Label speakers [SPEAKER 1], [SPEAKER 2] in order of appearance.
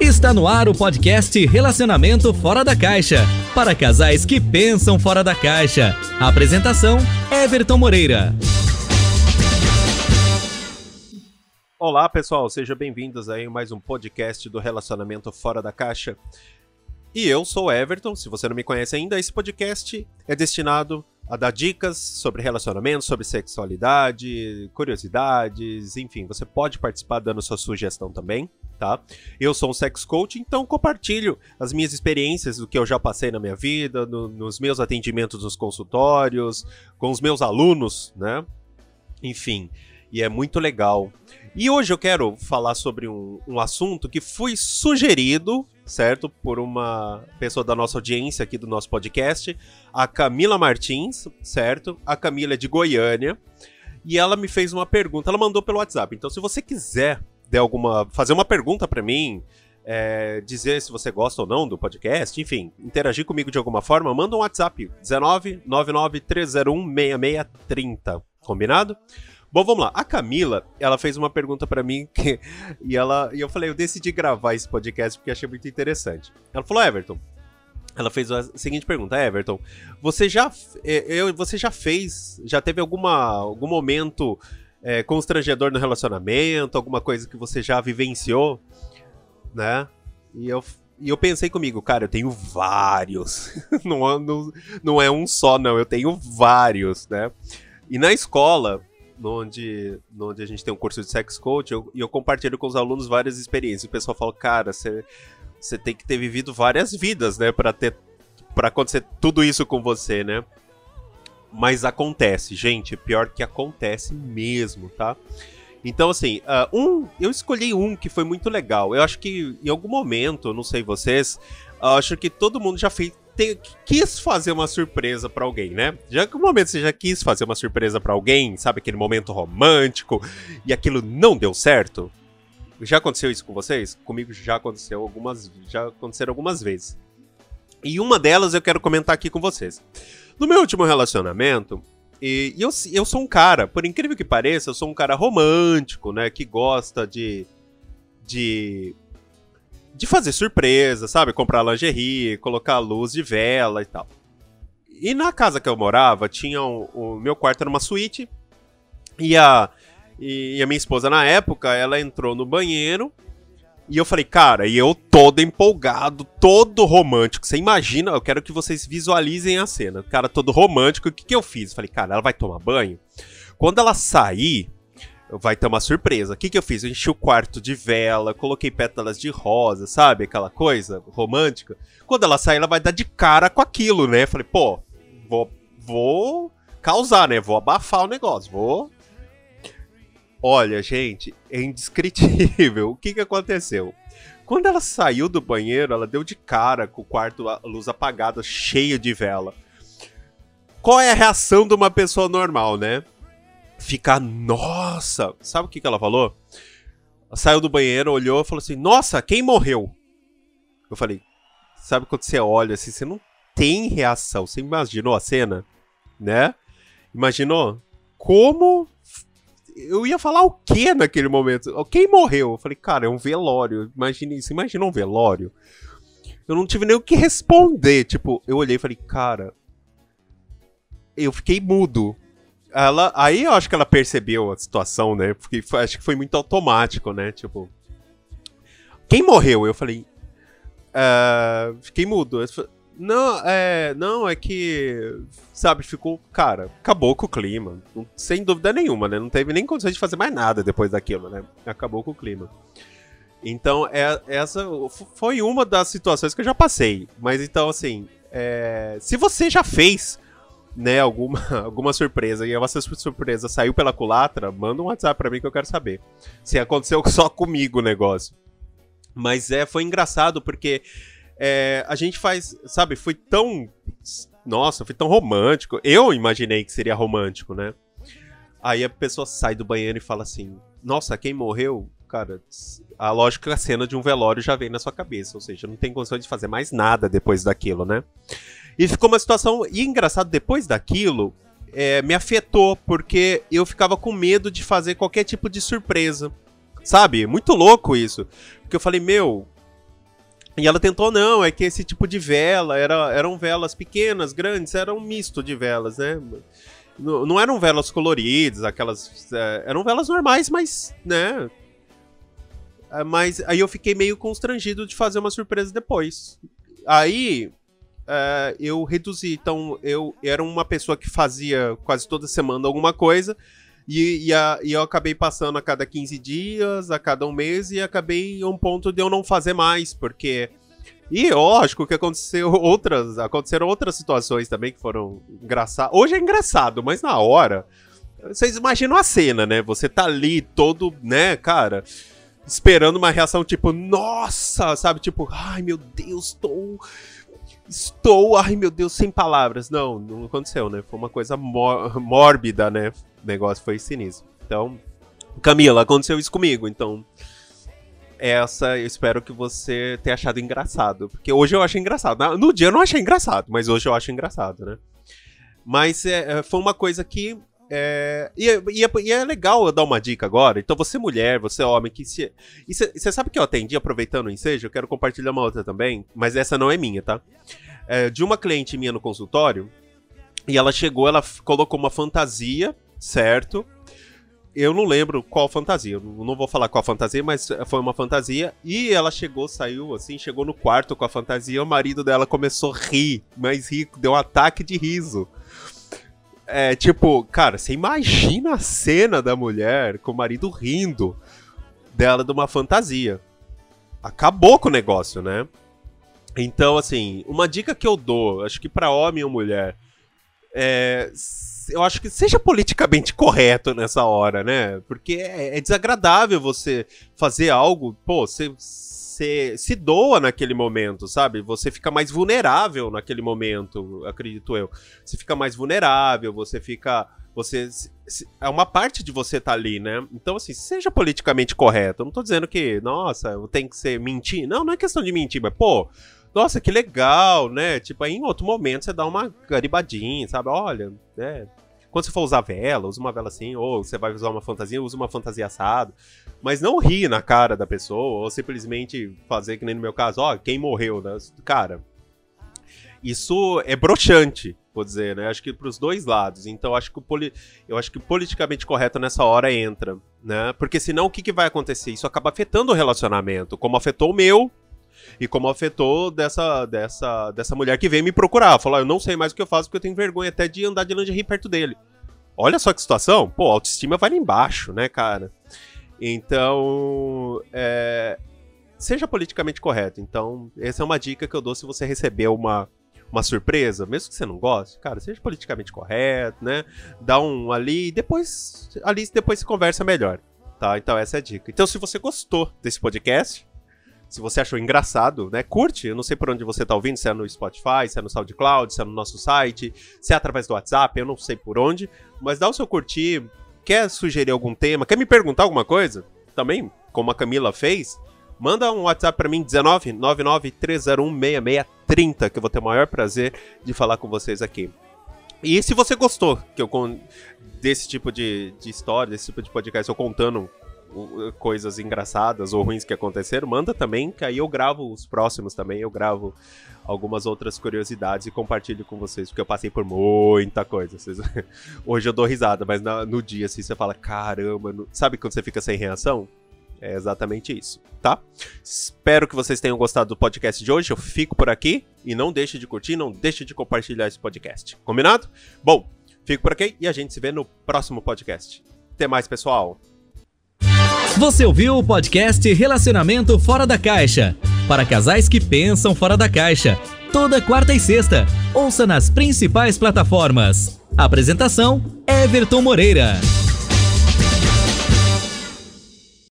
[SPEAKER 1] Está no ar o podcast Relacionamento Fora da Caixa. Para casais que pensam fora da caixa. Apresentação: Everton Moreira.
[SPEAKER 2] Olá, pessoal, sejam bem-vindos aí a mais um podcast do Relacionamento Fora da Caixa. E eu sou Everton, se você não me conhece ainda, esse podcast é destinado a dar dicas sobre relacionamento, sobre sexualidade, curiosidades, enfim, você pode participar dando sua sugestão também, tá? Eu sou um sex coach, então compartilho as minhas experiências, do que eu já passei na minha vida, no, nos meus atendimentos nos consultórios, com os meus alunos, né? Enfim, e é muito legal. E hoje eu quero falar sobre um, um assunto que foi sugerido certo? Por uma pessoa da nossa audiência aqui do nosso podcast, a Camila Martins, certo? A Camila é de Goiânia. E ela me fez uma pergunta, ela mandou pelo WhatsApp. Então, se você quiser der alguma, fazer uma pergunta para mim, é, dizer se você gosta ou não do podcast, enfim, interagir comigo de alguma forma, manda um WhatsApp 19 99 301 6630. Combinado? Bom, vamos lá. A Camila, ela fez uma pergunta para mim que, e ela e eu falei, eu decidi gravar esse podcast porque achei muito interessante. Ela falou, Everton, ela fez a seguinte pergunta, Everton, você já, é, eu, você já fez, já teve alguma, algum momento é, constrangedor no relacionamento, alguma coisa que você já vivenciou, né? E eu, e eu pensei comigo, cara, eu tenho vários. não, não, não é um só, não, eu tenho vários, né? E na escola, onde, onde a gente tem um curso de sex coach, eu, e eu compartilho com os alunos várias experiências. O pessoal fala, cara, você tem que ter vivido várias vidas, né, para ter para acontecer tudo isso com você, né? Mas acontece, gente, pior que acontece mesmo, tá? Então, assim, uh, um, eu escolhi um que foi muito legal. Eu acho que em algum momento, não sei vocês, acho que todo mundo já fez, te, quis fazer uma surpresa para alguém, né? Já que o momento você já quis fazer uma surpresa para alguém, sabe aquele momento romântico e aquilo não deu certo? Já aconteceu isso com vocês? Comigo já aconteceu algumas, já aconteceram algumas vezes. E uma delas eu quero comentar aqui com vocês. No meu último relacionamento, e, eu, eu sou um cara, por incrível que pareça, eu sou um cara romântico, né? Que gosta de. de de fazer surpresa, sabe? Comprar lingerie, colocar luz de vela e tal. E na casa que eu morava, tinha um, o meu quarto era uma suíte. E a, e a minha esposa, na época, ela entrou no banheiro. E eu falei, cara, e eu todo empolgado, todo romântico. Você imagina, eu quero que vocês visualizem a cena. O cara todo romântico, o que, que eu fiz? Eu falei, cara, ela vai tomar banho. Quando ela sair, vai ter uma surpresa. O que, que eu fiz? Eu enchi o quarto de vela, coloquei pétalas de rosa, sabe? Aquela coisa romântica. Quando ela sair, ela vai dar de cara com aquilo, né? Falei, pô, vou, vou causar, né? Vou abafar o negócio, vou. Olha, gente, é indescritível. O que, que aconteceu? Quando ela saiu do banheiro, ela deu de cara com o quarto, a luz apagada, cheio de vela. Qual é a reação de uma pessoa normal, né? ficar, nossa, sabe o que, que ela falou? Ela saiu do banheiro, olhou e falou assim: Nossa, quem morreu? Eu falei: Sabe quando você olha assim, você não tem reação. Você imaginou a cena? Né? Imaginou? Como. Eu ia falar o que naquele momento? Quem morreu? Eu falei, cara, é um velório. Imagine isso. Imagina um velório. Eu não tive nem o que responder. Tipo, eu olhei e falei, cara. Eu fiquei mudo ela, aí eu acho que ela percebeu a situação, né? Porque foi, acho que foi muito automático, né? Tipo, quem morreu? Eu falei, uh, fiquei mudo. Não, é, não, é que, sabe, ficou, cara, acabou com o clima, sem dúvida nenhuma, né? Não teve nem condições de fazer mais nada depois daquilo, né? Acabou com o clima. Então, é, essa foi uma das situações que eu já passei. Mas então, assim, é, se você já fez né, alguma, alguma surpresa e essa surpresa saiu pela culatra, manda um WhatsApp pra mim que eu quero saber. Se aconteceu só comigo o negócio. Mas é, foi engraçado porque é, a gente faz, sabe, foi tão. Nossa, foi tão romântico. Eu imaginei que seria romântico, né? Aí a pessoa sai do banheiro e fala assim: Nossa, quem morreu? Cara, a lógica a cena de um velório já vem na sua cabeça. Ou seja, não tem condição de fazer mais nada depois daquilo, né? E ficou uma situação. E engraçado, depois daquilo, é, me afetou, porque eu ficava com medo de fazer qualquer tipo de surpresa. Sabe? Muito louco isso. Porque eu falei, meu, E ela tentou, não, é que esse tipo de vela era, eram velas pequenas, grandes, era um misto de velas, né? Não, não eram velas coloridas, aquelas. É, eram velas normais, mas, né? É, mas aí eu fiquei meio constrangido de fazer uma surpresa depois. Aí é, eu reduzi. Então, eu era uma pessoa que fazia quase toda semana alguma coisa. E, e, a, e, eu acabei passando a cada 15 dias, a cada um mês, e acabei um ponto de eu não fazer mais, porque. E lógico que aconteceu outras. Aconteceram outras situações também que foram engraçadas. Hoje é engraçado, mas na hora. Vocês imaginam a cena, né? Você tá ali todo, né, cara, esperando uma reação tipo, nossa, sabe? Tipo, ai meu Deus, estou. Estou, ai meu Deus, sem palavras. Não, não aconteceu, né? Foi uma coisa mórbida, né? O negócio foi sinistro. Então, Camila, aconteceu isso comigo, então. Essa eu espero que você tenha achado engraçado. Porque hoje eu acho engraçado. No dia eu não achei engraçado, mas hoje eu acho engraçado, né? Mas é, é foi uma coisa que. É, e, é, e, é, e, é, legal eu dar uma dica agora. Então, você mulher, você homem, que se. Você sabe que eu atendi aproveitando o ensejo? Eu quero compartilhar uma outra também, mas essa não é minha, tá? É, de uma cliente minha no consultório. E ela chegou, ela colocou uma fantasia certo? Eu não lembro qual fantasia, não vou falar qual fantasia, mas foi uma fantasia. E ela chegou, saiu assim, chegou no quarto com a fantasia. O marido dela começou a rir, mas rir, deu um ataque de riso. É tipo, cara, você imagina a cena da mulher com o marido rindo dela de uma fantasia. Acabou com o negócio, né? Então, assim, uma dica que eu dou, acho que para homem ou mulher, é eu acho que seja politicamente correto nessa hora, né? Porque é, é desagradável você fazer algo, pô, você, você se doa naquele momento, sabe? Você fica mais vulnerável naquele momento, acredito eu. Você fica mais vulnerável, você fica você é uma parte de você tá ali, né? Então assim, seja politicamente correto. Eu não tô dizendo que, nossa, tem que ser mentir. Não, não é questão de mentir, mas pô, nossa, que legal, né? Tipo, aí em outro momento você dá uma garibadinha, sabe? Olha, né? Quando você for usar vela, usa uma vela assim, ou você vai usar uma fantasia, usa uma fantasia assado. Mas não rir na cara da pessoa, ou simplesmente fazer que nem no meu caso, ó, quem morreu, né? Cara, isso é broxante, vou dizer, né? Acho que pros dois lados. Então acho que o poli... eu acho que politicamente correto nessa hora entra, né? Porque senão o que, que vai acontecer? Isso acaba afetando o relacionamento, como afetou o meu, e como afetou dessa, dessa, dessa mulher que veio me procurar. Falou: ah, eu não sei mais o que eu faço porque eu tenho vergonha até de andar de lingerie perto dele. Olha só que situação. Pô, a autoestima vai lá embaixo, né, cara? Então, é, seja politicamente correto. Então, essa é uma dica que eu dou se você receber uma, uma surpresa, mesmo que você não goste, cara, seja politicamente correto, né? Dá um ali e depois ali depois se conversa melhor, tá? Então essa é a dica. Então se você gostou desse podcast, se você achou engraçado, né, curte. Eu não sei por onde você está ouvindo, se é no Spotify, se é no SoundCloud, se é no nosso site, se é através do WhatsApp, eu não sei por onde. Mas dá o seu curtir. Quer sugerir algum tema? Quer me perguntar alguma coisa? Também, como a Camila fez, manda um WhatsApp para mim, 19 99301 6630, que eu vou ter o maior prazer de falar com vocês aqui. E se você gostou que eu desse tipo de, de história, desse tipo de podcast, eu contando coisas engraçadas ou ruins que aconteceram, manda também, que aí eu gravo os próximos também, eu gravo algumas outras curiosidades e compartilho com vocês, porque eu passei por muita coisa. Vocês... Hoje eu dou risada, mas no dia assim você fala, caramba, sabe quando você fica sem reação? É exatamente isso, tá? Espero que vocês tenham gostado do podcast de hoje. Eu fico por aqui e não deixe de curtir, não deixe de compartilhar esse podcast. Combinado? Bom, fico por aqui e a gente se vê no próximo podcast. Até mais, pessoal.
[SPEAKER 1] Você ouviu o podcast Relacionamento Fora da Caixa para casais que pensam fora da caixa. Toda quarta e sexta. Ouça nas principais plataformas. Apresentação: Everton Moreira.